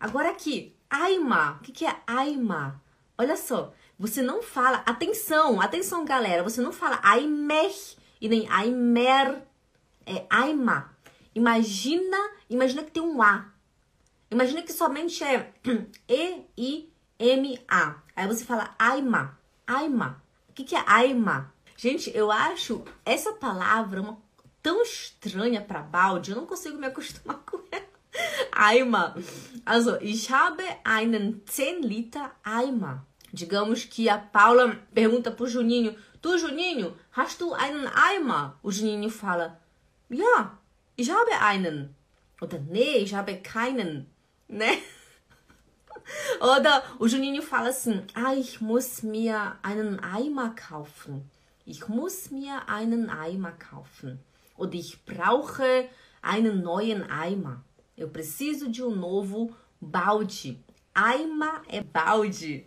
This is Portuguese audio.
Agora aqui, Aima. O que, que é Aima? Olha só, você não fala, atenção, atenção galera, você não fala Aimer e nem Aimer, é Aima. Imagina, imagina que tem um A. Imagina que somente é E-I-M-A. Aí você fala Aima, Aima. O que, que é Aima? Gente, eu acho essa palavra uma, tão estranha para balde, eu não consigo me acostumar com ela. Eimer. Also, ich habe einen 10 Liter Eimer. Digamos que a Paula pergunta pro Juninho: Tu, Juninho, hast du einen Eimer? O Juninho fala: Ja, ich habe einen. Oder nee, ich habe keinen. Né? Oder o Juninho fala assim: Ah, ich muss mir einen Eimer kaufen. Ich muss mir einen Eimer kaufen. Oder ich brauche einen neuen Eimer. Eu preciso de um novo balde. Aima é balde.